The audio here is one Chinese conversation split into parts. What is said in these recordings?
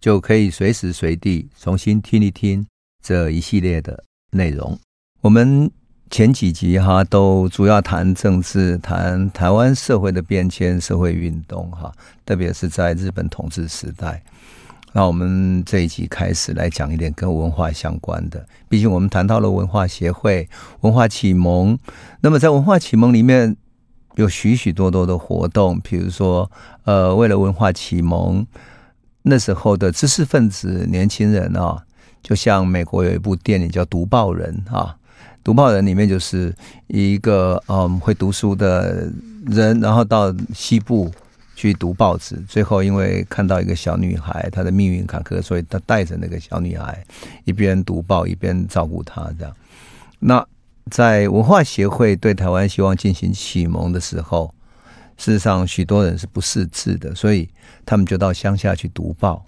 就可以随时随地重新听一听这一系列的内容。我们前几集哈都主要谈政治，谈台湾社会的变迁、社会运动哈，特别是在日本统治时代。那我们这一集开始来讲一点跟文化相关的，毕竟我们谈到了文化协会、文化启蒙。那么在文化启蒙里面有许许多多的活动，比如说，呃，为了文化启蒙，那时候的知识分子、年轻人啊，就像美国有一部电影叫《读报人》啊，《读报人》里面就是一个嗯会读书的人，然后到西部。去读报纸，最后因为看到一个小女孩，她的命运坎坷，所以他带着那个小女孩一边读报一边照顾她。这样，那在文化协会对台湾希望进行启蒙的时候，事实上许多人是不识字的，所以他们就到乡下去读报。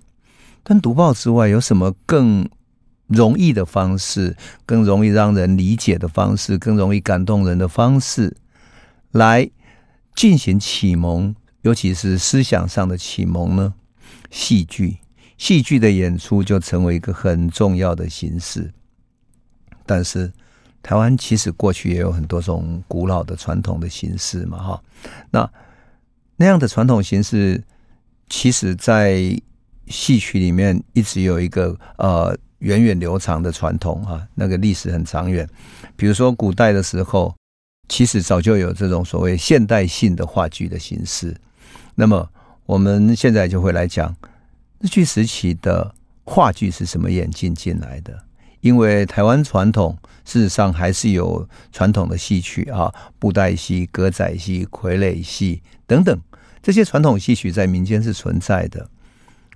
但读报之外，有什么更容易的方式，更容易让人理解的方式，更容易感动人的方式，来进行启蒙？尤其是思想上的启蒙呢，戏剧，戏剧的演出就成为一个很重要的形式。但是，台湾其实过去也有很多种古老的传统的形式嘛，哈。那那样的传统形式，其实在戏曲里面一直有一个呃源远流长的传统哈，那个历史很长远。比如说古代的时候，其实早就有这种所谓现代性的话剧的形式。那么我们现在就会来讲日据时期的话剧是什么演进进来的？因为台湾传统事实上还是有传统的戏曲啊，布袋戏、歌仔戏、傀儡戏等等这些传统戏曲在民间是存在的，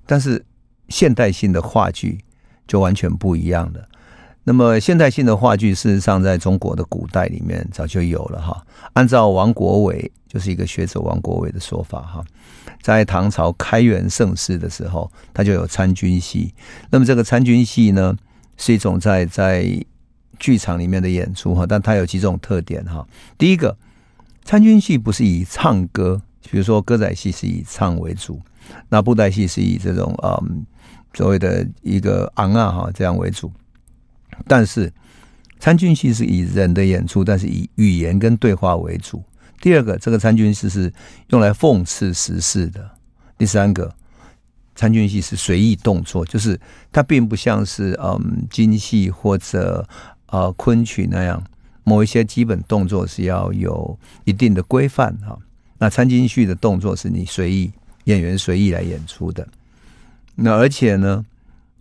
但是现代性的话剧就完全不一样了。那么现代性的话剧，事实上在中国的古代里面早就有了哈。按照王国维，就是一个学者王国维的说法哈，在唐朝开元盛世的时候，他就有参军戏。那么这个参军戏呢，是一种在在剧场里面的演出哈，但它有几种特点哈。第一个，参军戏不是以唱歌，比如说歌仔戏是以唱为主，那布袋戏是以这种嗯所谓的一个昂啊哈这样为主。但是，参军戏是以人的演出，但是以语言跟对话为主。第二个，这个参军戏是用来讽刺时事的。第三个，参军戏是随意动作，就是它并不像是嗯京戏或者呃昆曲那样，某一些基本动作是要有一定的规范哈。那参军戏的动作是你随意演员随意来演出的。那而且呢，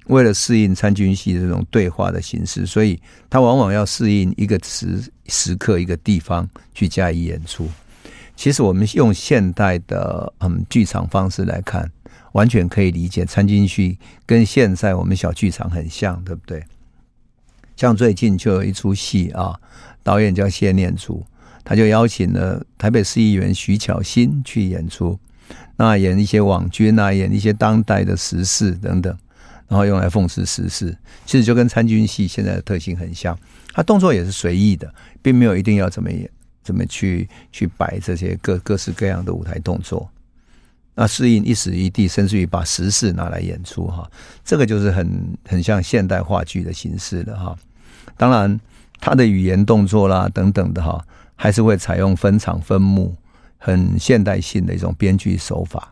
为了适应参军戏这种对话的形式，所以他往往要适应一个时时刻、一个地方去加以演出。其实我们用现代的嗯剧场方式来看，完全可以理解参军戏跟现在我们小剧场很像，对不对？像最近就有一出戏啊，导演叫谢念祖，他就邀请了台北市议员徐巧芯去演出，那演一些网军啊，演一些当代的时事等等。然后用来讽刺时事，其实就跟参军戏现在的特性很像，他动作也是随意的，并没有一定要怎么演，怎么去去摆这些各各式各样的舞台动作，那适应一时一地，甚至于把时事拿来演出哈，这个就是很很像现代话剧的形式的哈。当然，他的语言动作啦等等的哈，还是会采用分场分幕，很现代性的一种编剧手法。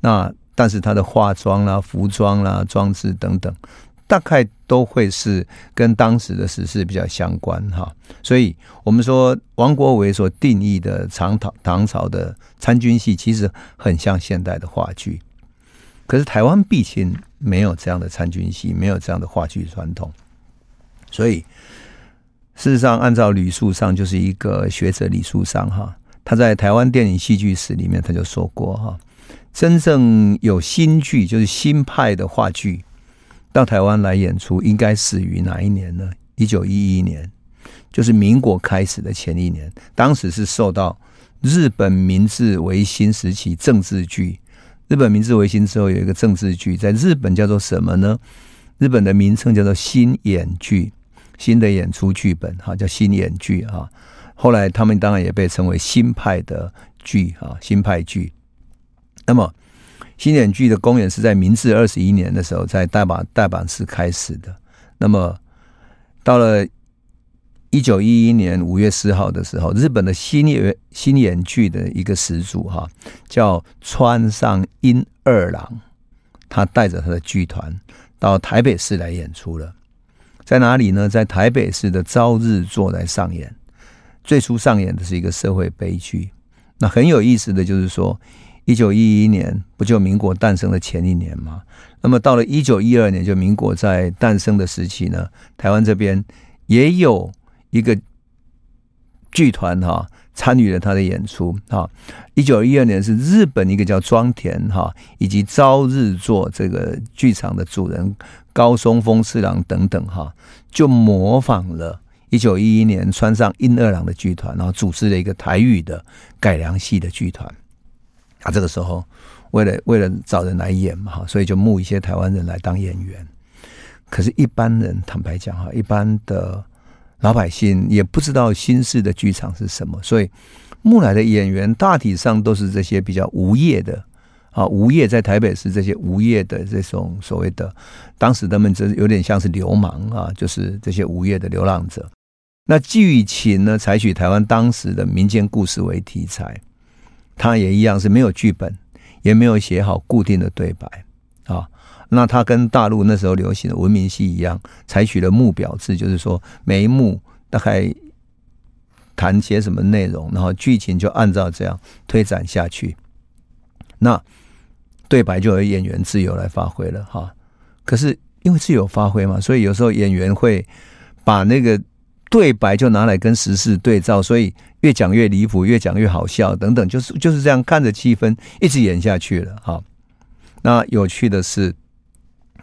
那但是他的化妆啦、服装啦、装置等等，大概都会是跟当时的时事比较相关哈。所以，我们说王国维所定义的唐唐唐朝的参军戏，其实很像现代的话剧。可是台湾毕竟没有这样的参军戏，没有这样的话剧传统。所以，事实上，按照吕树上，就是一个学者李树上哈，他在台湾电影戏剧史里面他就说过哈。真正有新剧，就是新派的话剧到台湾来演出，应该始于哪一年呢？一九一一年，就是民国开始的前一年。当时是受到日本明治维新时期政治剧。日本明治维新之后有一个政治剧，在日本叫做什么呢？日本的名称叫做新演剧，新的演出剧本哈，叫新演剧哈。后来他们当然也被称为新派的剧哈，新派剧。那么新演剧的公演是在明治二十一年的时候，在大阪大阪市开始的。那么到了一九一一年五月四号的时候，日本的新演新演剧的一个始祖哈，叫川上英二郎，他带着他的剧团到台北市来演出了。在哪里呢？在台北市的朝日座来上演。最初上演的是一个社会悲剧。那很有意思的就是说，一九一一年不就民国诞生的前一年吗？那么到了一九一二年，就民国在诞生的时期呢，台湾这边也有一个剧团哈参与了他的演出哈。一九一二年是日本一个叫庄田哈以及朝日座这个剧场的主人高松丰次郎等等哈，就模仿了。一九一一年，川上英二郎的剧团，然后组织了一个台语的改良戏的剧团。啊，这个时候为了为了找人来演嘛，哈，所以就募一些台湾人来当演员。可是，一般人坦白讲，哈，一般的老百姓也不知道新式的剧场是什么，所以募来的演员大体上都是这些比较无业的啊，无业在台北市这些无业的这种所谓的，当时他们这有点像是流氓啊，就是这些无业的流浪者。那剧情呢，采取台湾当时的民间故事为题材，他也一样是没有剧本，也没有写好固定的对白啊。那他跟大陆那时候流行的文明戏一样，采取了幕表制，就是说每一幕大概谈些什么内容，然后剧情就按照这样推展下去。那对白就由演员自由来发挥了哈。可是因为自由发挥嘛，所以有时候演员会把那个。对白就拿来跟时事对照，所以越讲越离谱，越讲越好笑，等等，就是就是这样看着气氛一直演下去了哈。那有趣的是，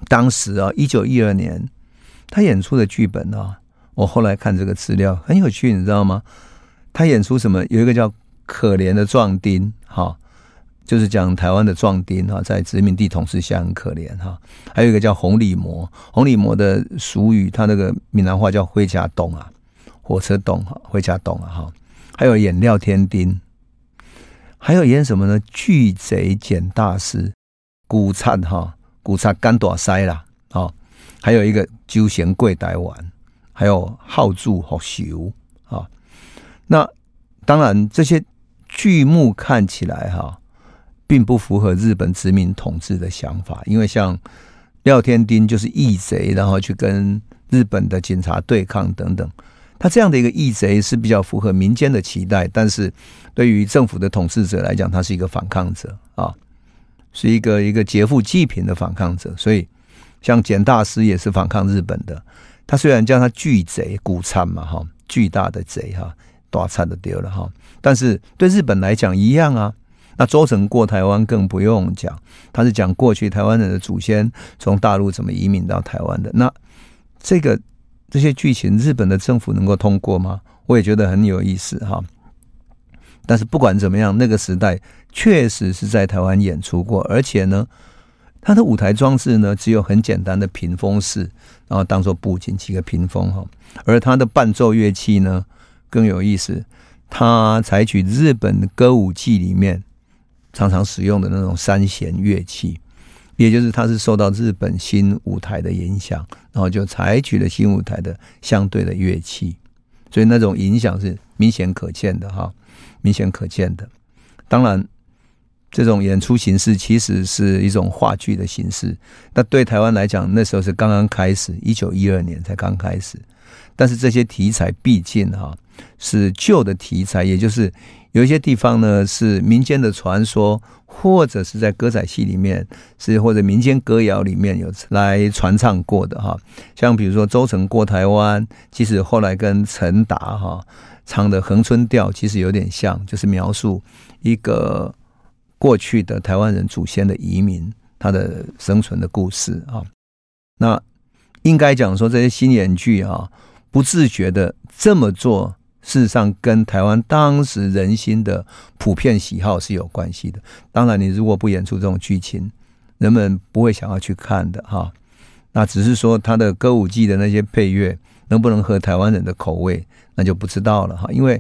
当时啊，一九一二年他演出的剧本啊，我后来看这个资料很有趣，你知道吗？他演出什么？有一个叫《可怜的壮丁》哈，就是讲台湾的壮丁哈，在殖民地统治下很可怜哈。还有一个叫《红里魔》，红里魔的俗语，他那个闽南话叫“灰甲洞”啊。火车洞哈，回家洞啊哈，还有演廖天丁，还有演什么呢？巨贼简大师，古刹哈，古刹干大塞啦，啊，还有一个酒仙贵台湾，还有浩柱好修啊。那当然，这些剧目看起来哈，并不符合日本殖民统治的想法，因为像廖天丁就是义贼，然后去跟日本的警察对抗等等。他这样的一个义贼是比较符合民间的期待，但是对于政府的统治者来讲，他是一个反抗者啊，是一个一个劫富济贫的反抗者。所以，像简大师也是反抗日本的。他虽然叫他巨贼古灿嘛哈，巨大的贼哈，大灿的丢了哈，但是对日本来讲一样啊。那周成过台湾更不用讲，他是讲过去台湾人的祖先从大陆怎么移民到台湾的。那这个。这些剧情，日本的政府能够通过吗？我也觉得很有意思哈。但是不管怎么样，那个时代确实是在台湾演出过，而且呢，它的舞台装置呢只有很简单的屏风式，然后当做布景几个屏风哈。而它的伴奏乐器呢更有意思，它采取日本歌舞伎里面常常使用的那种三弦乐器。也就是他是受到日本新舞台的影响，然后就采取了新舞台的相对的乐器，所以那种影响是明显可见的哈，明显可见的。当然，这种演出形式其实是一种话剧的形式。那对台湾来讲，那时候是刚刚开始，一九一二年才刚开始。但是这些题材毕竟哈是旧的题材，也就是有一些地方呢是民间的传说。或者是在歌仔戏里面，是或者民间歌谣里面有来传唱过的哈，像比如说周成过台湾，其实后来跟陈达哈唱的《恒春调》其实有点像，就是描述一个过去的台湾人祖先的移民他的生存的故事啊。那应该讲说，这些新演剧啊，不自觉的这么做，事实上跟台湾当时人心的普遍喜好是有关系的。当然，你如果不演出这种剧情，人们不会想要去看的哈。那只是说他的歌舞伎的那些配乐能不能合台湾人的口味，那就不知道了哈。因为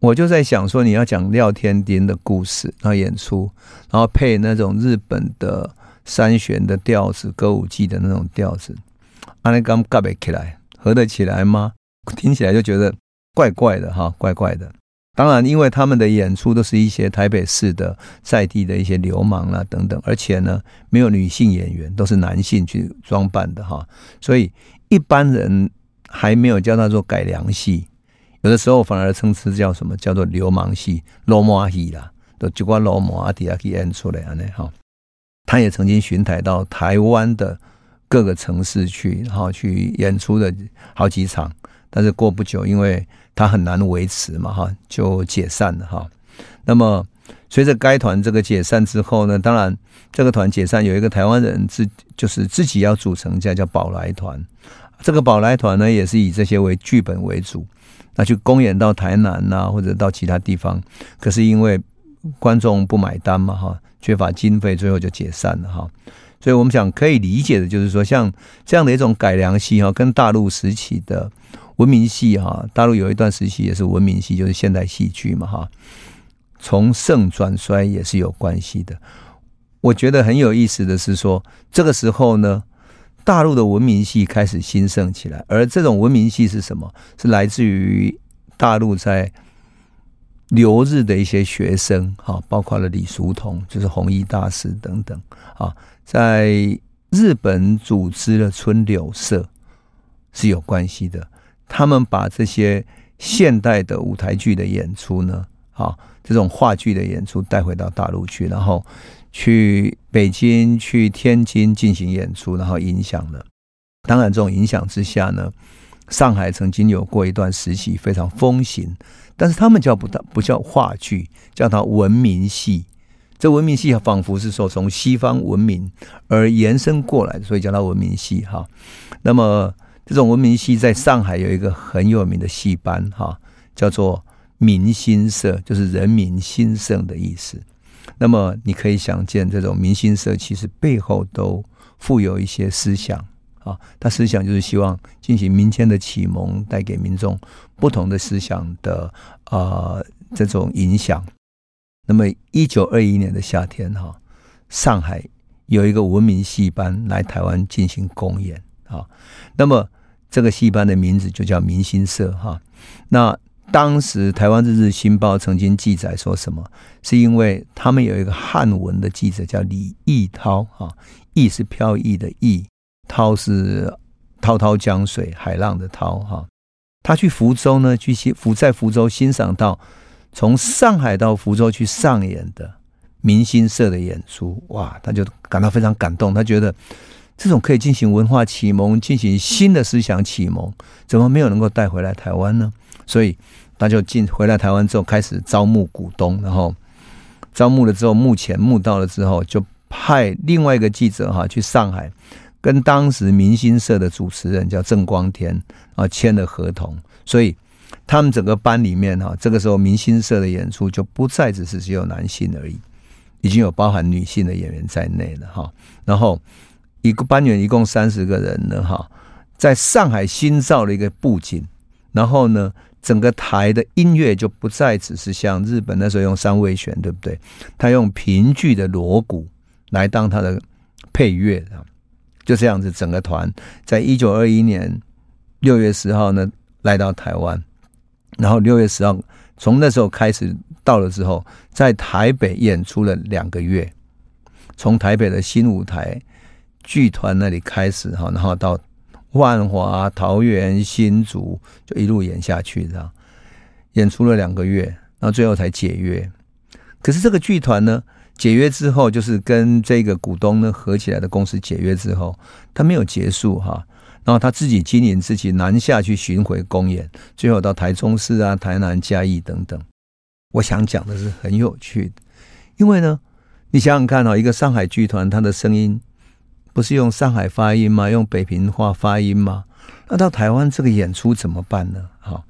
我就在想说，你要讲廖天丁的故事，然后演出，然后配那种日本的三弦的调子，歌舞伎的那种调子，阿那刚夹不起来，合得起来吗？听起来就觉得怪怪的哈，怪怪的。当然，因为他们的演出都是一些台北市的在地的一些流氓啦等等，而且呢，没有女性演员，都是男性去装扮的哈，所以一般人还没有叫他做改良戏，有的时候反而称之叫什么叫做流氓戏、罗马戏啦，都就把罗马阿迪亚给演出来呢哈。他也曾经巡台到台湾的各个城市去，然后去演出的好几场，但是过不久，因为他很难维持嘛，哈，就解散了哈。那么随着该团这个解散之后呢，当然这个团解散，有一个台湾人自就是自己要组成叫叫宝来团。这个宝来团呢，也是以这些为剧本为主，那去公演到台南呐，或者到其他地方。可是因为观众不买单嘛，哈，缺乏经费，最后就解散了哈。所以我们想可以理解的就是说，像这样的一种改良戏哈，跟大陆时期的。文明戏哈，大陆有一段时期也是文明戏，就是现代戏剧嘛哈。从盛转衰也是有关系的。我觉得很有意思的是说，这个时候呢，大陆的文明戏开始兴盛起来，而这种文明戏是什么？是来自于大陆在留日的一些学生哈，包括了李叔同，就是弘一大师等等啊，在日本组织了春柳社是有关系的。他们把这些现代的舞台剧的演出呢，啊，这种话剧的演出带回到大陆去，然后去北京、去天津进行演出，然后影响了。当然，这种影响之下呢，上海曾经有过一段时期非常风行，但是他们叫不不叫话剧，叫它文明戏。这文明戏仿佛是说从西方文明而延伸过来的，所以叫它文明戏哈。那么。这种文明戏在上海有一个很有名的戏班，哈，叫做民心社，就是人民兴盛的意思。那么你可以想见，这种民心社其实背后都富有一些思想啊，他思想就是希望进行民间的启蒙，带给民众不同的思想的啊、这种影响。那么一九二一年的夏天，哈，上海有一个文明戏班来台湾进行公演。啊，那么这个戏班的名字就叫民兴社哈。那当时台湾日日新报曾经记载说什么？是因为他们有一个汉文的记者叫李义涛哈，义是飘逸的义，涛是滔滔江水海浪的涛哈。他去福州呢，去福在福州欣赏到从上海到福州去上演的民兴社的演出，哇，他就感到非常感动，他觉得。这种可以进行文化启蒙、进行新的思想启蒙，怎么没有能够带回来台湾呢？所以他就进回来台湾之后，开始招募股东，然后招募了之后，目前募到了之后，就派另外一个记者哈去上海，跟当时明星社的主持人叫郑光天啊签了合同，所以他们整个班里面哈，这个时候明星社的演出就不再只是只有男性而已，已经有包含女性的演员在内了哈，然后。一个班员一共三十个人呢，哈，在上海新造了一个布景，然后呢，整个台的音乐就不再只是像日本那时候用三味弦，对不对？他用评剧的锣鼓来当他的配乐的，就这样子，整个团在一九二一年六月十号呢来到台湾，然后六月十号从那时候开始到了之后，在台北演出了两个月，从台北的新舞台。剧团那里开始哈，然后到万华、桃园、新竹，就一路演下去，这样演出了两个月，然后最后才解约。可是这个剧团呢，解约之后，就是跟这个股东呢合起来的公司解约之后，他没有结束哈，然后他自己经营自己南下去巡回公演，最后到台中市啊、台南、嘉义等等。我想讲的是很有趣的。因为呢，你想想看哦，一个上海剧团，它的声音不是用上海发音吗？用北平话发音吗？那到台湾这个演出怎么办呢？哈，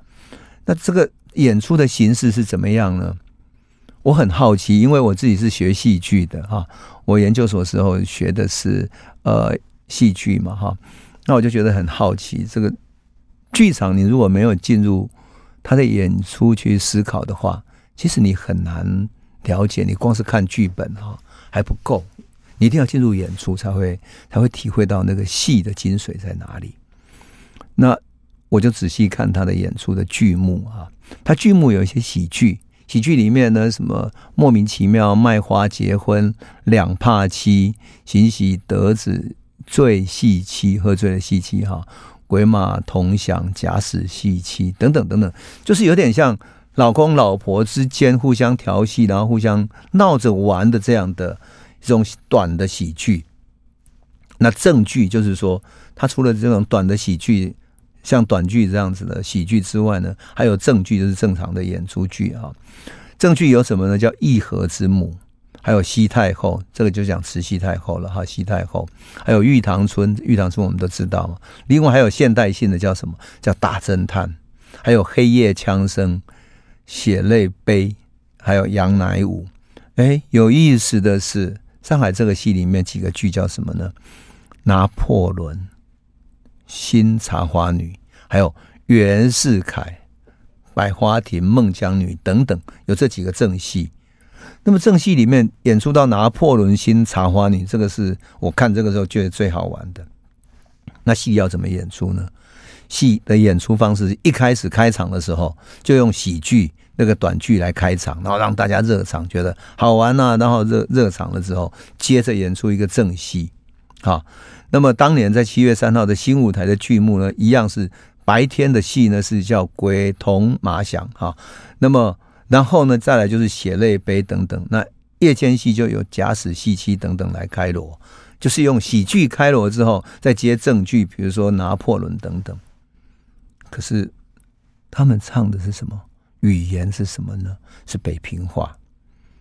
那这个演出的形式是怎么样呢？我很好奇，因为我自己是学戏剧的哈，我研究所时候学的是呃戏剧嘛哈，那我就觉得很好奇，这个剧场你如果没有进入他的演出去思考的话，其实你很难了解。你光是看剧本哈还不够，你一定要进入演出才会才会体会到那个戏的精髓在哪里。那我就仔细看他的演出的剧目啊，他剧目有一些喜剧。喜剧里面呢，什么莫名其妙卖花结婚、两怕妻、行喜得子、醉戏妻、喝醉了戏妻哈、鬼马同享、假死戏妻等等等等，就是有点像老公老婆之间互相调戏，然后互相闹着玩的这样的这种短的喜剧。那正剧就是说，他除了这种短的喜剧。像短剧这样子的喜剧之外呢，还有正剧，就是正常的演出剧啊。正剧有什么呢？叫《义和之母》，还有《西太后》，这个就讲慈禧太后了哈。西太后，还有《玉堂春》，《玉堂春》我们都知道嘛。另外还有现代性的叫什么？叫《大侦探》，还有《黑夜枪声》、《血泪碑》，还有《杨乃武》。哎，有意思的是，上海这个戏里面几个剧叫什么呢？拿破仑。新茶花女，还有袁世凯、百花亭、孟姜女等等，有这几个正戏。那么正戏里面演出到拿破仑新茶花女，这个是我看这个时候觉得最好玩的。那戏要怎么演出呢？戏的演出方式，一开始开场的时候就用喜剧那个短剧来开场，然后让大家热场，觉得好玩呐、啊。然后热热场了之后，接着演出一个正戏，好。那么当年在七月三号的新舞台的剧目呢，一样是白天的戏呢是叫鬼童马响哈，那么然后呢再来就是血泪碑等等，那夜间戏就有假死戏妻等等来开锣，就是用喜剧开锣之后再接正剧，比如说拿破仑等等。可是他们唱的是什么？语言是什么呢？是北平话。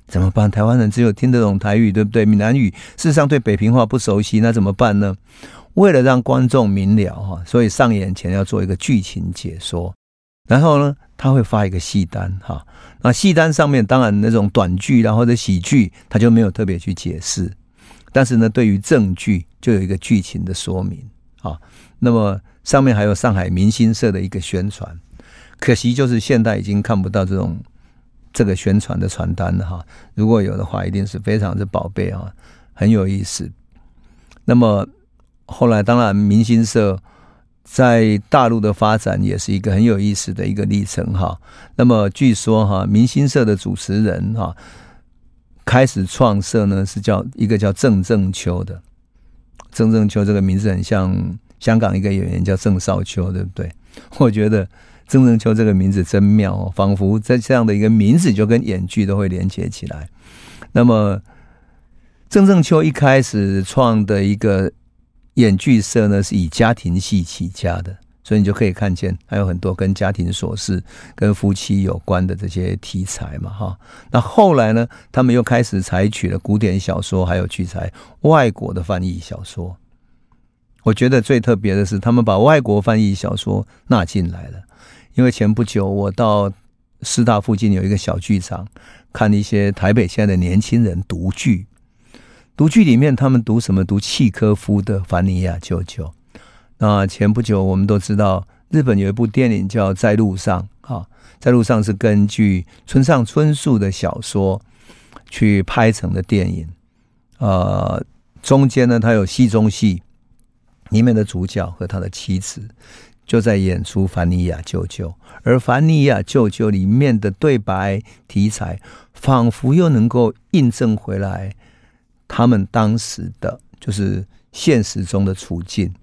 怎么办？台湾人只有听得懂台语，对不对？闽南语事实上对北平话不熟悉，那怎么办呢？为了让观众明了哈，所以上演前要做一个剧情解说，然后呢，他会发一个戏单哈。那戏单上面当然那种短剧然后或者喜剧，他就没有特别去解释。但是呢，对于正剧就有一个剧情的说明啊。那么上面还有上海明星社的一个宣传，可惜就是现在已经看不到这种。这个宣传的传单了哈，如果有的话，一定是非常之宝贝啊，很有意思。那么后来，当然明星社在大陆的发展也是一个很有意思的一个历程哈。那么据说哈，明星社的主持人哈，开始创社呢是叫一个叫郑正秋的。郑正秋这个名字很像香港一个演员叫郑少秋，对不对？我觉得。郑正秋这个名字真妙哦，仿佛在这样的一个名字就跟演剧都会连接起来。那么，郑正秋一开始创的一个演剧社呢，是以家庭戏起家的，所以你就可以看见还有很多跟家庭琐事、跟夫妻有关的这些题材嘛，哈。那后来呢，他们又开始采取了古典小说，还有取材外国的翻译小说。我觉得最特别的是，他们把外国翻译小说纳进来了。因为前不久我到师大附近有一个小剧场，看一些台北现在的年轻人读剧，读剧里面他们读什么？读契科夫的《凡尼亚舅舅》。那前不久我们都知道，日本有一部电影叫《在路上》啊，在路上是根据村上春树的小说去拍成的电影。呃，中间呢，他有戏中戏，里面的主角和他的妻子。就在演出《凡尼亚舅舅》，而《凡尼亚舅舅》里面的对白题材，仿佛又能够印证回来他们当时的就是现实中的处境，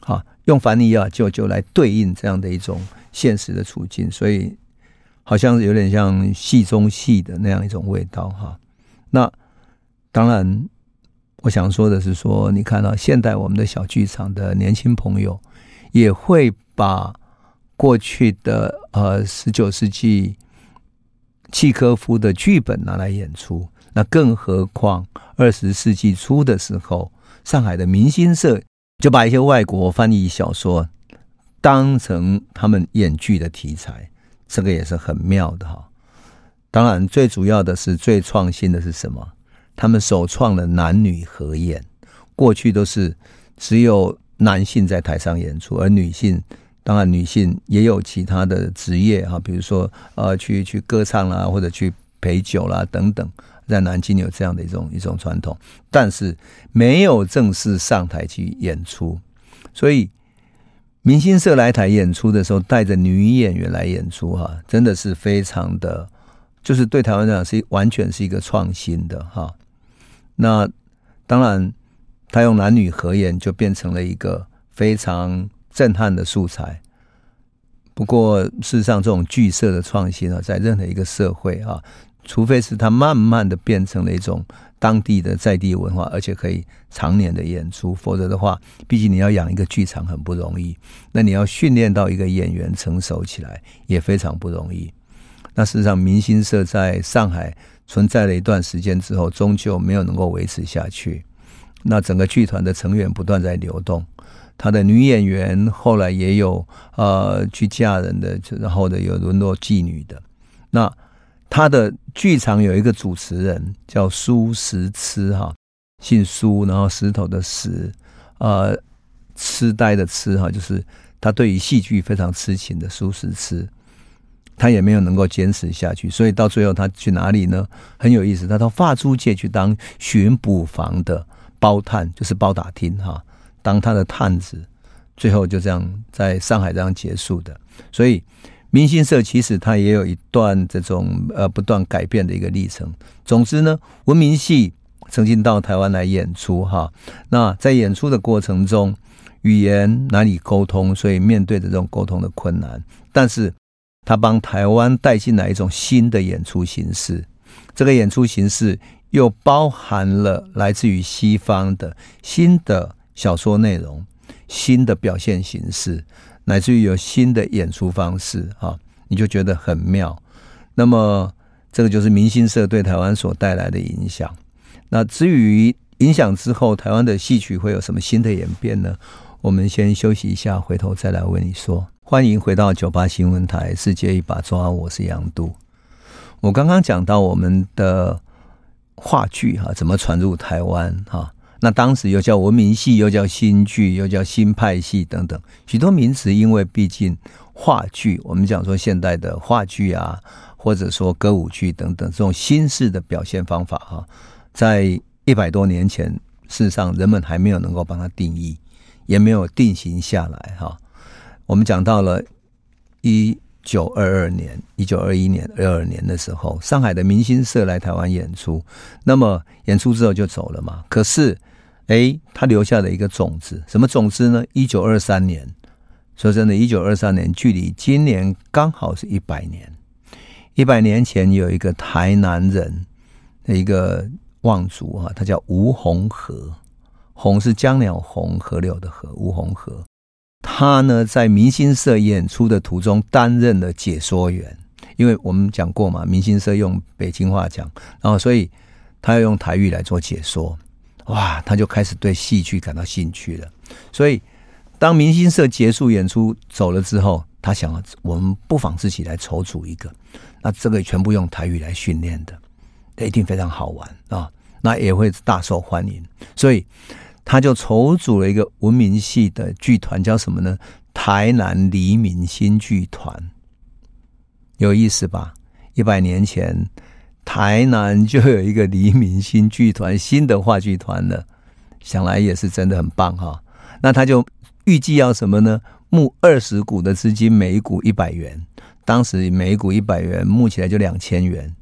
啊，用凡尼亚舅舅来对应这样的一种现实的处境，所以好像有点像戏中戏的那样一种味道，哈。那当然，我想说的是说，你看到现代我们的小剧场的年轻朋友。也会把过去的呃十九世纪契诃夫的剧本拿来演出，那更何况二十世纪初的时候，上海的明星社就把一些外国翻译小说当成他们演剧的题材，这个也是很妙的哈。当然，最主要的是最创新的是什么？他们首创了男女合演，过去都是只有男性在台上演出，而女性。当然，女性也有其他的职业哈，比如说呃，去去歌唱啦，或者去陪酒啦等等，在南京有这样的一种一种传统，但是没有正式上台去演出。所以明星社来台演出的时候，带着女演员来演出哈，真的是非常的，就是对台湾来讲是完全是一个创新的哈。那当然，他用男女合演就变成了一个非常。震撼的素材。不过，事实上，这种剧社的创新啊，在任何一个社会啊，除非是它慢慢的变成了一种当地的在地文化，而且可以常年的演出，否则的话，毕竟你要养一个剧场很不容易。那你要训练到一个演员成熟起来，也非常不容易。那事实上，明星社在上海存在了一段时间之后，终究没有能够维持下去。那整个剧团的成员不断在流动。他的女演员后来也有呃去嫁人的，然后的有沦落妓女的。那他的剧场有一个主持人叫苏石痴哈，姓苏，然后石头的石，呃，痴呆的痴哈，就是他对于戏剧非常痴情的苏石痴，他也没有能够坚持下去，所以到最后他去哪里呢？很有意思，他到法租界去当巡捕房的包探，就是包打听哈。当他的探子，最后就这样在上海这样结束的。所以，明星社其实它也有一段这种呃不断改变的一个历程。总之呢，文明戏曾经到台湾来演出哈。那在演出的过程中，语言难以沟通，所以面对着这种沟通的困难。但是，他帮台湾带进来一种新的演出形式。这个演出形式又包含了来自于西方的新的。小说内容、新的表现形式，乃至于有新的演出方式，哈，你就觉得很妙。那么，这个就是明星社对台湾所带来的影响。那至于影响之后，台湾的戏曲会有什么新的演变呢？我们先休息一下，回头再来为你说。欢迎回到九八新闻台《世界一把抓》，我是杨渡。我刚刚讲到我们的话剧哈，怎么传入台湾哈？那当时又叫文明戏，又叫新剧，又叫新派戏等等许多名词，因为毕竟话剧，我们讲说现代的话剧啊，或者说歌舞剧等等这种新式的表现方法哈，在一百多年前，事实上人们还没有能够帮它定义，也没有定型下来哈。我们讲到了一九二二年、一九二一年、二二年的时候，上海的明星社来台湾演出，那么演出之后就走了嘛，可是。哎，他留下了一个种子，什么种子呢？一九二三年，说真的，一九二三年距离今年刚好是一百年。一百年前有一个台南人的一个望族啊，他叫吴鸿和，鸿是江鸟鸿，河流的河，吴鸿和。他呢在明星社演出的途中担任了解说员，因为我们讲过嘛，明星社用北京话讲，然后所以他要用台语来做解说。哇，他就开始对戏剧感到兴趣了。所以，当明星社结束演出走了之后，他想，我们不妨自己来筹组一个。那这个全部用台语来训练的，一定非常好玩啊！那也会大受欢迎。所以，他就筹组了一个文明系的剧团，叫什么呢？台南黎明新剧团。有意思吧？一百年前。台南就有一个黎明新剧团，新的话剧团了，想来也是真的很棒哈。那他就预计要什么呢？募二十股的资金，每一股一百元。当时每一股一百元，募起来就两千元。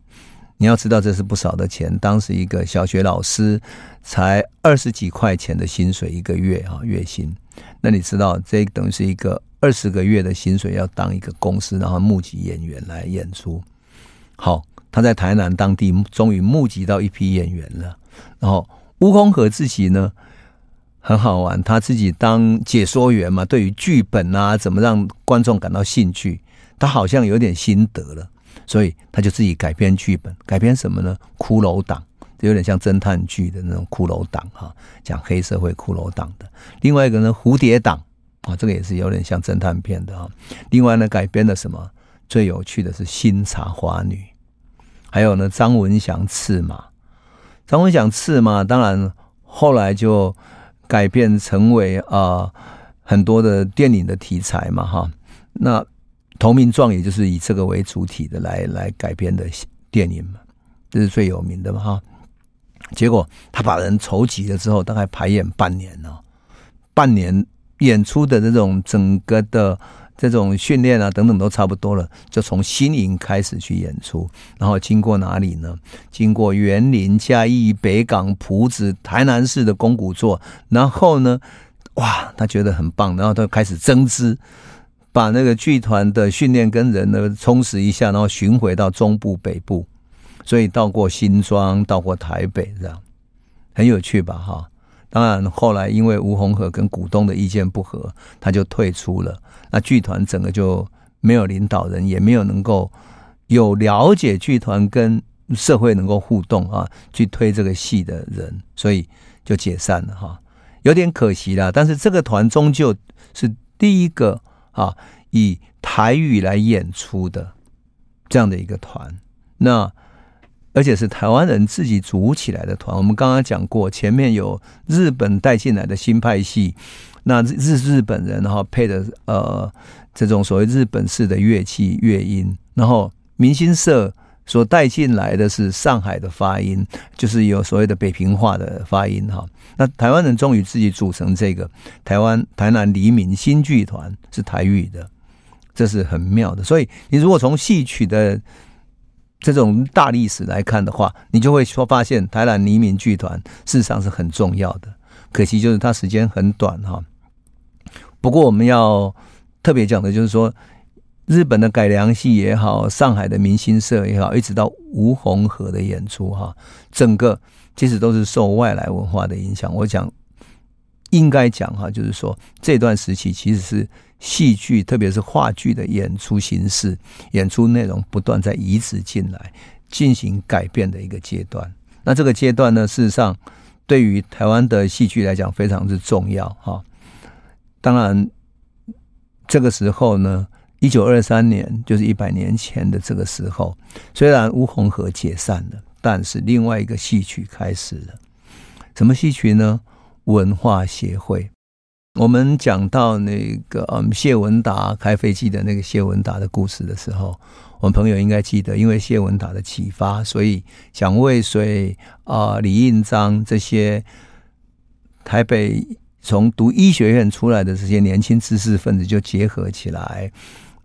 你要知道这是不少的钱。当时一个小学老师才二十几块钱的薪水一个月啊，月薪。那你知道这等于是一个二十个月的薪水，要当一个公司，然后募集演员来演出。好。他在台南当地终于募集到一批演员了，然后吴空和自己呢很好玩，他自己当解说员嘛，对于剧本啊怎么让观众感到兴趣，他好像有点心得了，所以他就自己改编剧本，改编什么呢？骷髅党，有点像侦探剧的那种骷髅党哈，讲黑社会骷髅党的。另外一个呢，蝴蝶党啊，这个也是有点像侦探片的哈。另外呢，改编的什么最有趣的是《新茶花女》，还有呢，张文祥刺马。张文祥刺马，当然后来就改编成为啊、呃、很多的电影的题材嘛哈。那《投名状》也就是以这个为主体的来来改编的电影嘛，这是最有名的嘛哈。结果他把人筹集了之后，大概排演半年了，半年演出的这种整个的这种训练啊等等都差不多了，就从新营开始去演出，然后经过哪里呢？经过园林、嘉义、北港、朴子、台南市的公古座，然后呢，哇，他觉得很棒，然后他开始增资，把那个剧团的训练跟人呢充实一下，然后巡回到中部、北部。所以到过新庄，到过台北，这样很有趣吧？哈，当然后来因为吴鸿和跟股东的意见不合，他就退出了。那剧团整个就没有领导人，也没有能够有了解剧团跟社会能够互动啊，去推这个戏的人，所以就解散了哈，有点可惜啦。但是这个团终究是第一个啊，以台语来演出的这样的一个团，那。而且是台湾人自己组起来的团。我们刚刚讲过，前面有日本带进来的新派系，那日日本人然后配的呃这种所谓日本式的乐器乐音，然后明星社所带进来的是上海的发音，就是有所谓的北平话的发音哈。那台湾人终于自己组成这个台湾台南黎明新剧团，是台语的，这是很妙的。所以你如果从戏曲的这种大历史来看的话，你就会说发现台南黎明剧团事实上是很重要的。可惜就是它时间很短哈。不过我们要特别讲的就是说，日本的改良戏也好，上海的明星社也好，一直到吴鸿和的演出哈，整个其实都是受外来文化的影响。我讲应该讲哈，就是说这段时期其实是。戏剧，特别是话剧的演出形式、演出内容不断在移植进来，进行改变的一个阶段。那这个阶段呢，事实上对于台湾的戏剧来讲非常之重要哈。当然，这个时候呢，一九二三年就是一百年前的这个时候，虽然吴鸿和解散了，但是另外一个戏曲开始了。什么戏曲呢？文化协会。我们讲到那个嗯谢文达开飞机的那个谢文达的故事的时候，我们朋友应该记得，因为谢文达的启发，所以蒋渭水啊、李应章这些台北从读医学院出来的这些年轻知识分子就结合起来，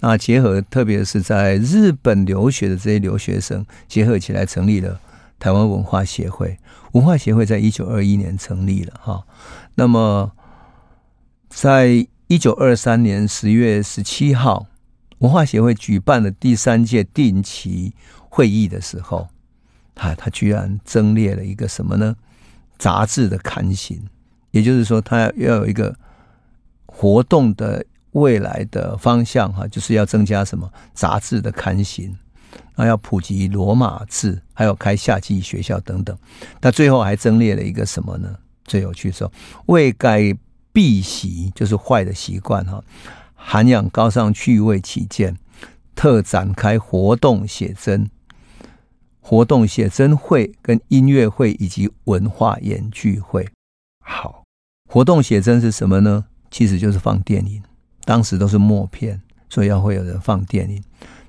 那结合特别是在日本留学的这些留学生结合起来，成立了台湾文化协会。文化协会在一九二一年成立了哈，那么。在一九二三年十月十七号，文化协会举办了第三届定期会议的时候，他他居然增列了一个什么呢？杂志的刊行，也就是说，他要有一个活动的未来的方向哈，就是要增加什么杂志的刊行，那要普及罗马字，还有开夏季学校等等。他最后还增列了一个什么呢？最有趣说，为改。避习就是坏的习惯哈，涵养高尚趣味起见，特展开活动写真、活动写真会跟音乐会以及文化演剧会。好，活动写真是什么呢？其实就是放电影，当时都是默片，所以要会有人放电影。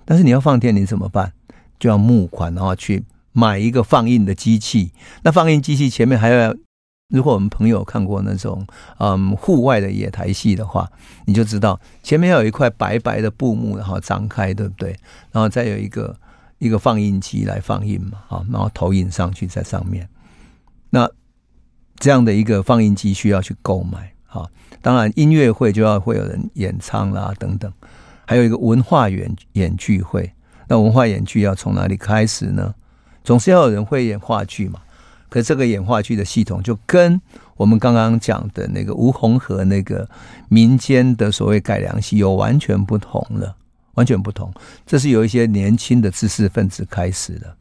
但是你要放电影怎么办？就要募款，然后去买一个放映的机器。那放映机器前面还要。如果我们朋友看过那种嗯户外的野台戏的话，你就知道前面要有一块白白的布幕，然后张开，对不对？然后再有一个一个放映机来放映嘛，啊，然后投影上去在上面。那这样的一个放映机需要去购买，好，当然音乐会就要会有人演唱啦等等，还有一个文化演演剧会。那文化演剧要从哪里开始呢？总是要有人会演话剧嘛。可这个演话剧的系统就跟我们刚刚讲的那个吴鸿和那个民间的所谓改良戏有完全不同了，完全不同。这是有一些年轻的知识分子开始的。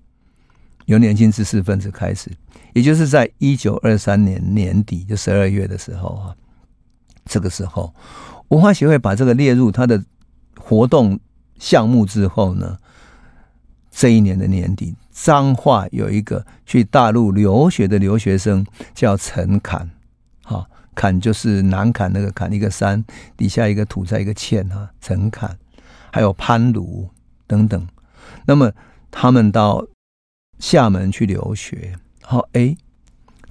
由年轻知识分子开始，也就是在一九二三年年底，就十二月的时候啊，这个时候文化协会把这个列入他的活动项目之后呢，这一年的年底，彰化有一个去大陆留学的留学生叫陈侃，哈，侃就是南侃那个侃，一个山底下一个土在一个欠哈，陈侃，还有潘卢等等，那么他们到。厦门去留学，好哎，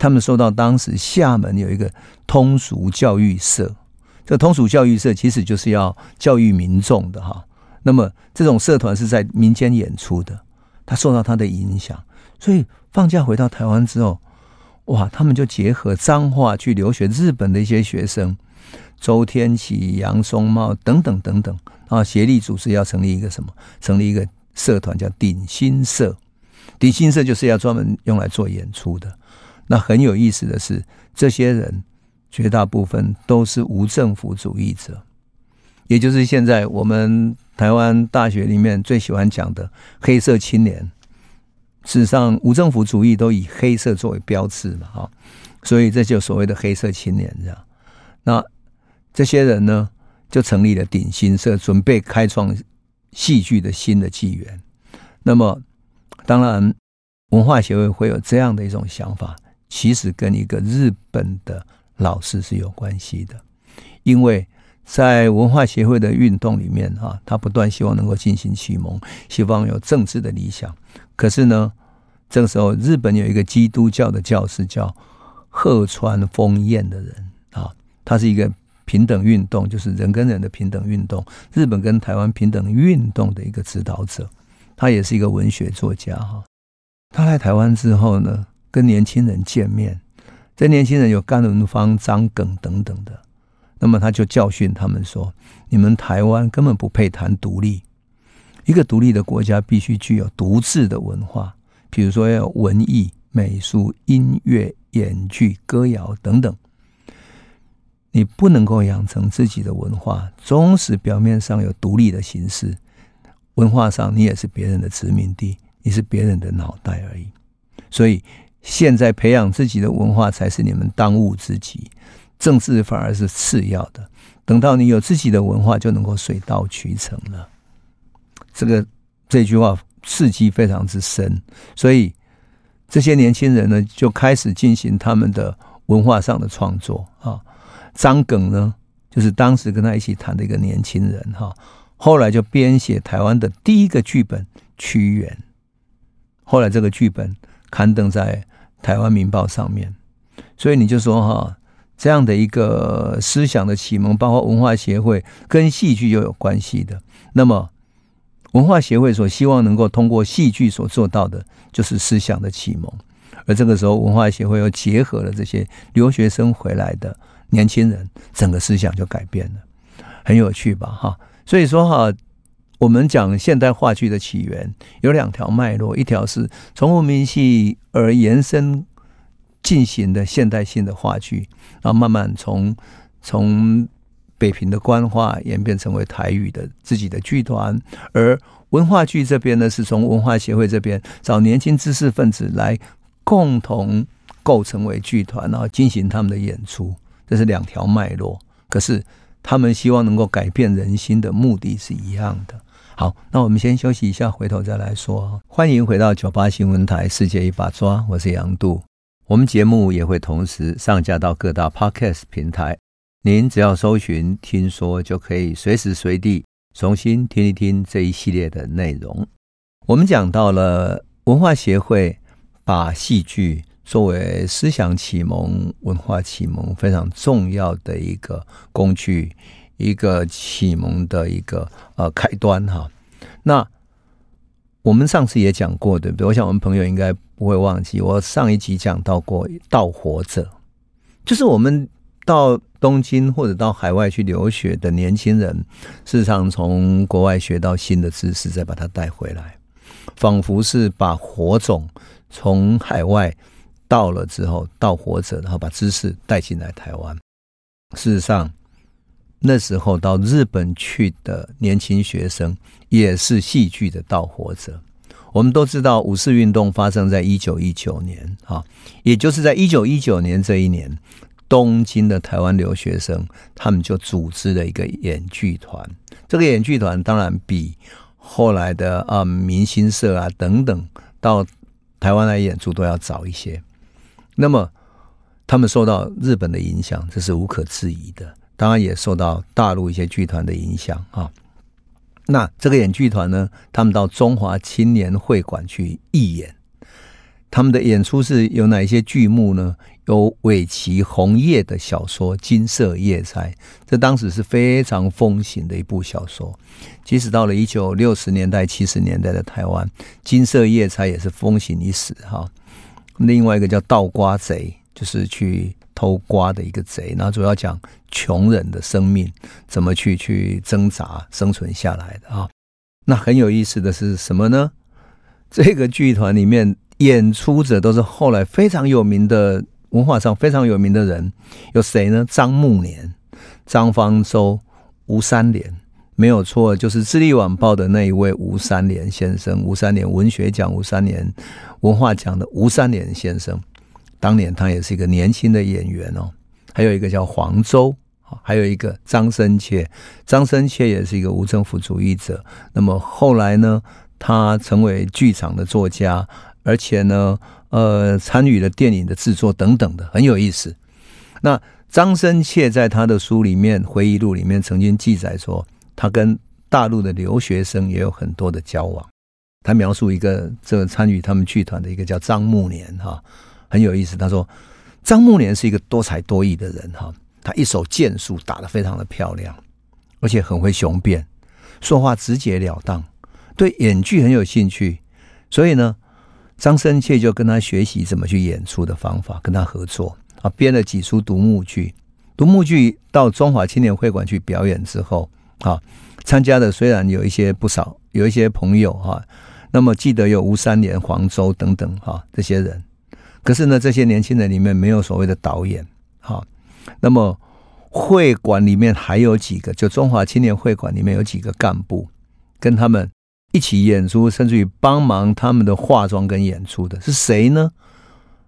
他们受到当时厦门有一个通俗教育社，这通俗教育社其实就是要教育民众的哈。那么这种社团是在民间演出的，他受到他的影响，所以放假回到台湾之后，哇，他们就结合彰化去留学日本的一些学生，周天启、杨松茂等等等等啊，协力组织要成立一个什么？成立一个社团叫鼎新社。鼎新社就是要专门用来做演出的。那很有意思的是，这些人绝大部分都是无政府主义者，也就是现在我们台湾大学里面最喜欢讲的黑色青年。事实上，无政府主义都以黑色作为标志嘛，哈，所以这就所谓的黑色青年这样。那这些人呢，就成立了鼎新社，准备开创戏剧的新的纪元。那么。当然，文化协会会有这样的一种想法，其实跟一个日本的老师是有关系的，因为在文化协会的运动里面，哈，他不断希望能够进行启蒙，希望有政治的理想。可是呢，这个时候日本有一个基督教的教师叫鹤川丰彦的人啊，他是一个平等运动，就是人跟人的平等运动，日本跟台湾平等运动的一个指导者。他也是一个文学作家哈，他来台湾之后呢，跟年轻人见面，这年轻人有甘伦芳、张耿等等的，那么他就教训他们说：你们台湾根本不配谈独立，一个独立的国家必须具有独自的文化，比如说要有文艺、美术、音乐、演剧、歌谣等等，你不能够养成自己的文化，纵使表面上有独立的形式。文化上，你也是别人的殖民地，你是别人的脑袋而已。所以，现在培养自己的文化才是你们当务之急，政治反而是次要的。等到你有自己的文化，就能够水到渠成了。这个这句话刺激非常之深，所以这些年轻人呢，就开始进行他们的文化上的创作啊。张耿呢，就是当时跟他一起谈的一个年轻人哈。后来就编写台湾的第一个剧本《屈原》，后来这个剧本刊登在台湾《民报》上面，所以你就说哈，这样的一个思想的启蒙，包括文化协会跟戏剧又有关系的。那么，文化协会所希望能够通过戏剧所做到的，就是思想的启蒙。而这个时候，文化协会又结合了这些留学生回来的年轻人，整个思想就改变了，很有趣吧？哈。所以说哈，我们讲现代话剧的起源有两条脉络，一条是从无名戏而延伸进行的现代性的话剧，然后慢慢从从北平的官话演变成为台语的自己的剧团，而文化剧这边呢，是从文化协会这边找年轻知识分子来共同构成为剧团，然后进行他们的演出，这是两条脉络。可是。他们希望能够改变人心的目的是一样的。好，那我们先休息一下，回头再来说。欢迎回到九八新闻台《世界一把抓》，我是杨度。我们节目也会同时上架到各大 Podcast 平台，您只要搜寻“听说”，就可以随时随地重新听一听这一系列的内容。我们讲到了文化协会把戏剧。作为思想启蒙、文化启蒙非常重要的一个工具，一个启蒙的一个呃开端哈。那我们上次也讲过，对不对？我想我们朋友应该不会忘记，我上一集讲到过“盗活者”，就是我们到东京或者到海外去留学的年轻人，事实上从国外学到新的知识，再把它带回来，仿佛是把火种从海外。到了之后，到活者，然后把知识带进来台湾。事实上，那时候到日本去的年轻学生也是戏剧的盗火者。我们都知道五四运动发生在一九一九年啊，也就是在一九一九年这一年，东京的台湾留学生他们就组织了一个演剧团。这个演剧团当然比后来的啊明星社啊等等到台湾来演出都要早一些。那么他们受到日本的影响，这是无可置疑的。当然也受到大陆一些剧团的影响啊。那这个演剧团呢，他们到中华青年会馆去义演，他们的演出是有哪些剧目呢？有尾崎红叶的小说《金色夜叉》，这当时是非常风行的一部小说。即使到了一九六十年代、七十年代的台湾，《金色夜叉》也是风行一时哈。另外一个叫《盗瓜贼》，就是去偷瓜的一个贼，那主要讲穷人的生命怎么去去挣扎生存下来的啊。那很有意思的是什么呢？这个剧团里面演出者都是后来非常有名的文化上非常有名的人，有谁呢？张慕年、张方舟、吴三连，没有错，就是《智利晚报》的那一位吴三连先生，吴三连文学奖、吴三连文化奖的吴三连先生。当年他也是一个年轻的演员哦，还有一个叫黄州，还有一个张深切，张深切也是一个无政府主义者。那么后来呢，他成为剧场的作家，而且呢，呃，参与了电影的制作等等的，很有意思。那张深切在他的书里面回忆录里面曾经记载说，他跟大陆的留学生也有很多的交往。他描述一个这个参与他们剧团的一个叫张木年哈。很有意思，他说张慕年是一个多才多艺的人哈，他一手剑术打得非常的漂亮，而且很会雄辩，说话直截了当，对演剧很有兴趣，所以呢，张深切就跟他学习怎么去演出的方法，跟他合作啊，编了几出独幕剧，独幕剧到中华青年会馆去表演之后啊，参加的虽然有一些不少，有一些朋友哈，那么记得有吴三连、黄周等等哈这些人。可是呢，这些年轻人里面没有所谓的导演，哈。那么会馆里面还有几个，就中华青年会馆里面有几个干部，跟他们一起演出，甚至于帮忙他们的化妆跟演出的是谁呢？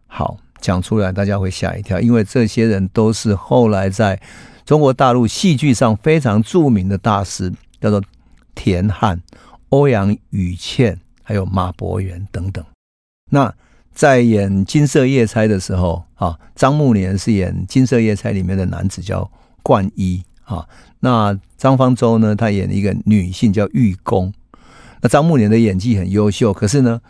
好，讲出来大家会吓一跳，因为这些人都是后来在中国大陆戏剧上非常著名的大师，叫做田汉、欧阳予倩，还有马伯元等等。那在演《金色夜叉》的时候，啊，张慕年是演《金色夜叉》里面的男子叫冠一啊。那张方舟呢，他演一个女性叫玉宫。那张慕年的演技很优秀，可是呢，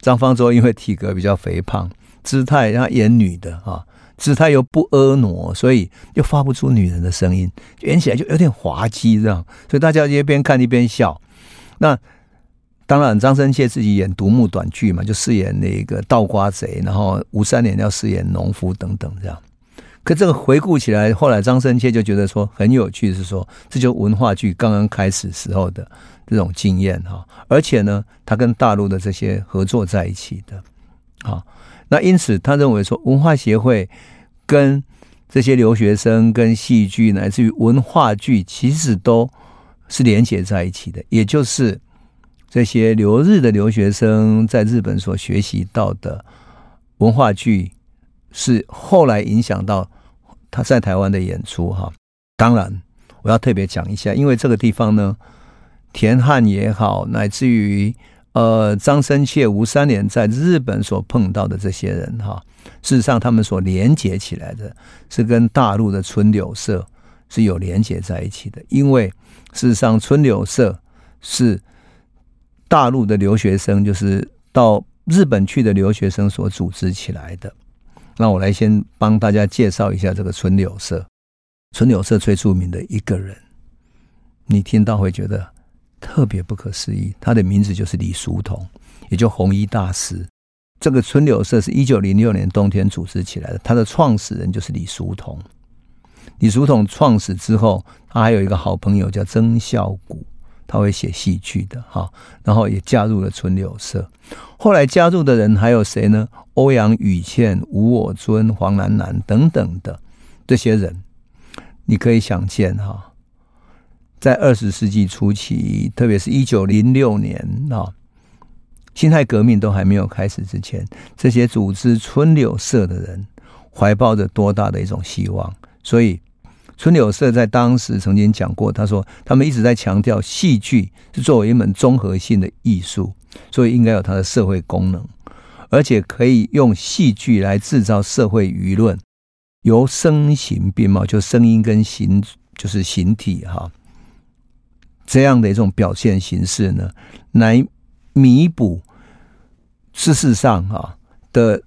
张方舟因为体格比较肥胖，姿态他演女的啊，姿态又不婀娜，所以又发不出女人的声音，演起来就有点滑稽这样。所以大家一边看一边笑。那。当然，张生切自己演独幕短剧嘛，就饰演那个盗瓜贼，然后吴三连要饰演农夫等等这样。可这个回顾起来，后来张生切就觉得说很有趣，是说这就文化剧刚刚开始时候的这种经验哈。而且呢，他跟大陆的这些合作在一起的啊，那因此他认为说文化协会跟这些留学生跟戏剧乃至于文化剧其实都是连结在一起的，也就是。这些留日的留学生在日本所学习到的文化剧，是后来影响到他在台湾的演出哈。当然，我要特别讲一下，因为这个地方呢，田汉也好，乃至于呃张深切、吴三连在日本所碰到的这些人哈，事实上他们所连接起来的是跟大陆的春柳社是有连接在一起的，因为事实上春柳社是。大陆的留学生就是到日本去的留学生所组织起来的。那我来先帮大家介绍一下这个春柳社。春柳社最著名的一个人，你听到会觉得特别不可思议。他的名字就是李叔同，也就弘一大师。这个春柳社是一九零六年冬天组织起来的，他的创始人就是李叔同。李叔同创始之后，他还有一个好朋友叫曾孝谷。他会写戏剧的哈，然后也加入了春柳社。后来加入的人还有谁呢？欧阳予倩、吴我尊、黄楠楠等等的这些人，你可以想见哈，在二十世纪初期，特别是一九零六年啊，辛亥革命都还没有开始之前，这些组织春柳社的人怀抱着多大的一种希望？所以，春柳社在当时曾经讲过，他说他们一直在强调戏剧是作为一门综合性的艺术，所以应该有它的社会功能，而且可以用戏剧来制造社会舆论，由声形并茂，就声音跟形就是形体哈，这样的一种表现形式呢，来弥补事实上哈的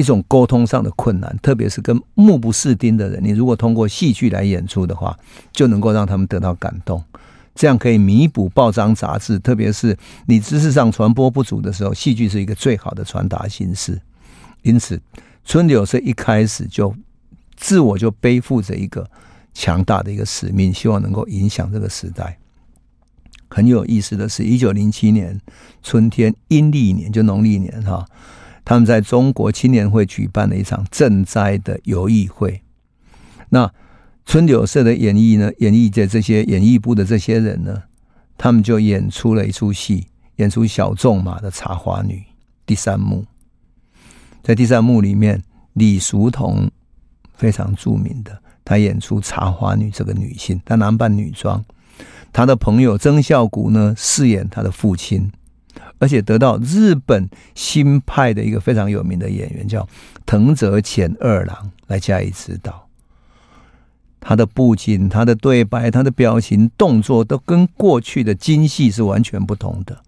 一种沟通上的困难，特别是跟目不识丁的人，你如果通过戏剧来演出的话，就能够让他们得到感动，这样可以弥补报章杂志，特别是你知识上传播不足的时候，戏剧是一个最好的传达形式。因此，春柳社一开始就自我就背负着一个强大的一个使命，希望能够影响这个时代。很有意思的是，一九零七年春天阴历年，就农历年哈。他们在中国青年会举办了一场赈灾的游艺会。那春柳社的演艺呢，演艺的这些演艺部的这些人呢，他们就演出了一出戏，演出小仲马的《茶花女》第三幕。在第三幕里面，李叔同非常著名的，他演出茶花女这个女性，她男扮女装。他的朋友曾孝谷呢，饰演他的父亲。而且得到日本新派的一个非常有名的演员叫藤泽浅二郎来加以指导，他的布景、他的对白、他的表情、动作都跟过去的京戏是完全不同的。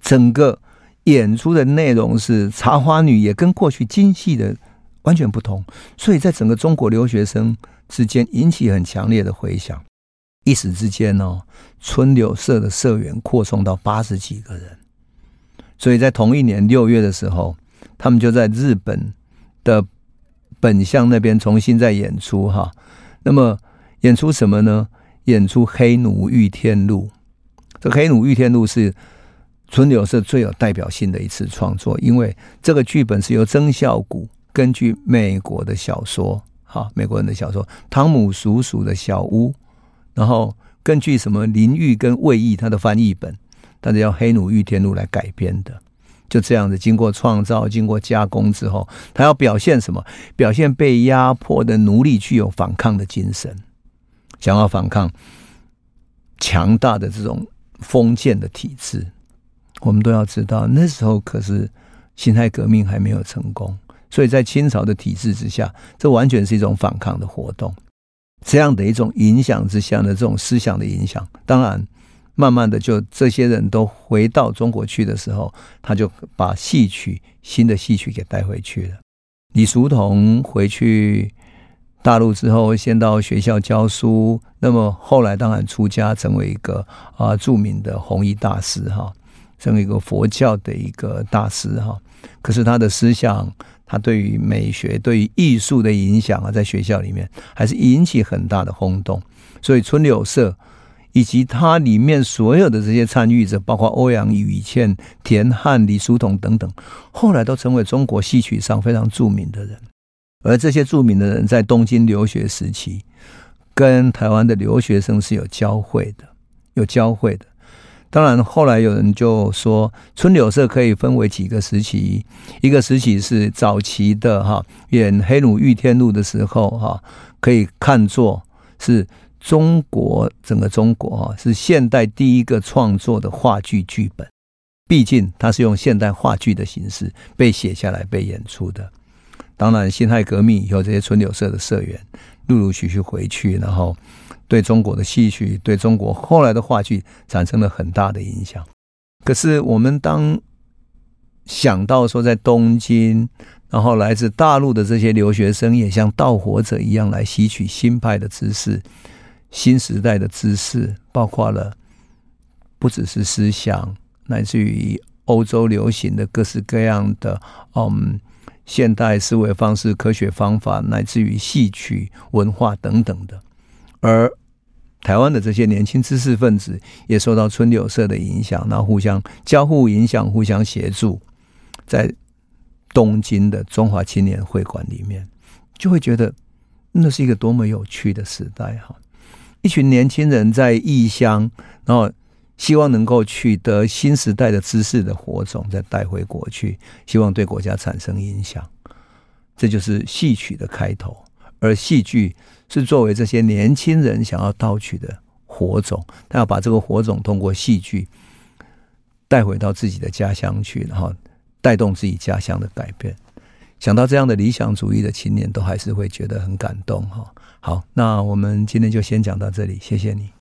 整个演出的内容是茶花女，也跟过去京戏的完全不同，所以在整个中国留学生之间引起很强烈的回响。一时之间哦，春柳社的社员扩充到八十几个人，所以在同一年六月的时候，他们就在日本的本乡那边重新再演出哈。那么演出什么呢？演出《黑奴遇天路》。这《黑奴遇天路》是春柳社最有代表性的一次创作，因为这个剧本是由曾孝谷根据美国的小说哈，美国人的小说《汤姆叔叔的小屋》。然后根据什么林玉跟魏毅他的翻译本，但是要《黑奴玉天路》来改编的，就这样子经过创造、经过加工之后，他要表现什么？表现被压迫的奴隶具有反抗的精神，想要反抗强大的这种封建的体制。我们都要知道，那时候可是辛亥革命还没有成功，所以在清朝的体制之下，这完全是一种反抗的活动。这样的一种影响之下的这种思想的影响，当然，慢慢的就这些人都回到中国去的时候，他就把戏曲新的戏曲给带回去了。李叔同回去大陆之后，先到学校教书，那么后来当然出家，成为一个啊著名的弘一大师哈，成为一个佛教的一个大师哈。可是他的思想。他对于美学、对于艺术的影响啊，在学校里面还是引起很大的轰动。所以春柳社以及它里面所有的这些参与者，包括欧阳予倩、田汉、李叔同等等，后来都成为中国戏曲上非常著名的人。而这些著名的人在东京留学时期，跟台湾的留学生是有交汇的，有交汇的。当然，后来有人就说，春柳社可以分为几个时期。一个时期是早期的哈，演《黑奴遇天路》的时候哈，可以看作是中国整个中国哈，是现代第一个创作的话剧剧本。毕竟它是用现代话剧的形式被写下来、被演出的。当然，辛亥革命以后，这些春柳社的社员陆陆续续回去，然后。对中国的戏曲，对中国后来的话剧产生了很大的影响。可是，我们当想到说，在东京，然后来自大陆的这些留学生也像盗火者一样来吸取新派的知识、新时代的知识，包括了不只是思想，乃至于欧洲流行的各式各样的嗯现代思维方式、科学方法，乃至于戏曲文化等等的。而台湾的这些年轻知识分子也受到春柳社的影响，那互相交互影响、互相协助，在东京的中华青年会馆里面，就会觉得那是一个多么有趣的时代哈！一群年轻人在异乡，然后希望能够取得新时代的知识的火种，再带回国去，希望对国家产生影响。这就是戏曲的开头，而戏剧是作为这些年轻人想要盗取的火种，他要把这个火种通过戏剧带回到自己的家乡去，然后带动自己家乡的改变。想到这样的理想主义的青年，都还是会觉得很感动哈。好，那我们今天就先讲到这里，谢谢你。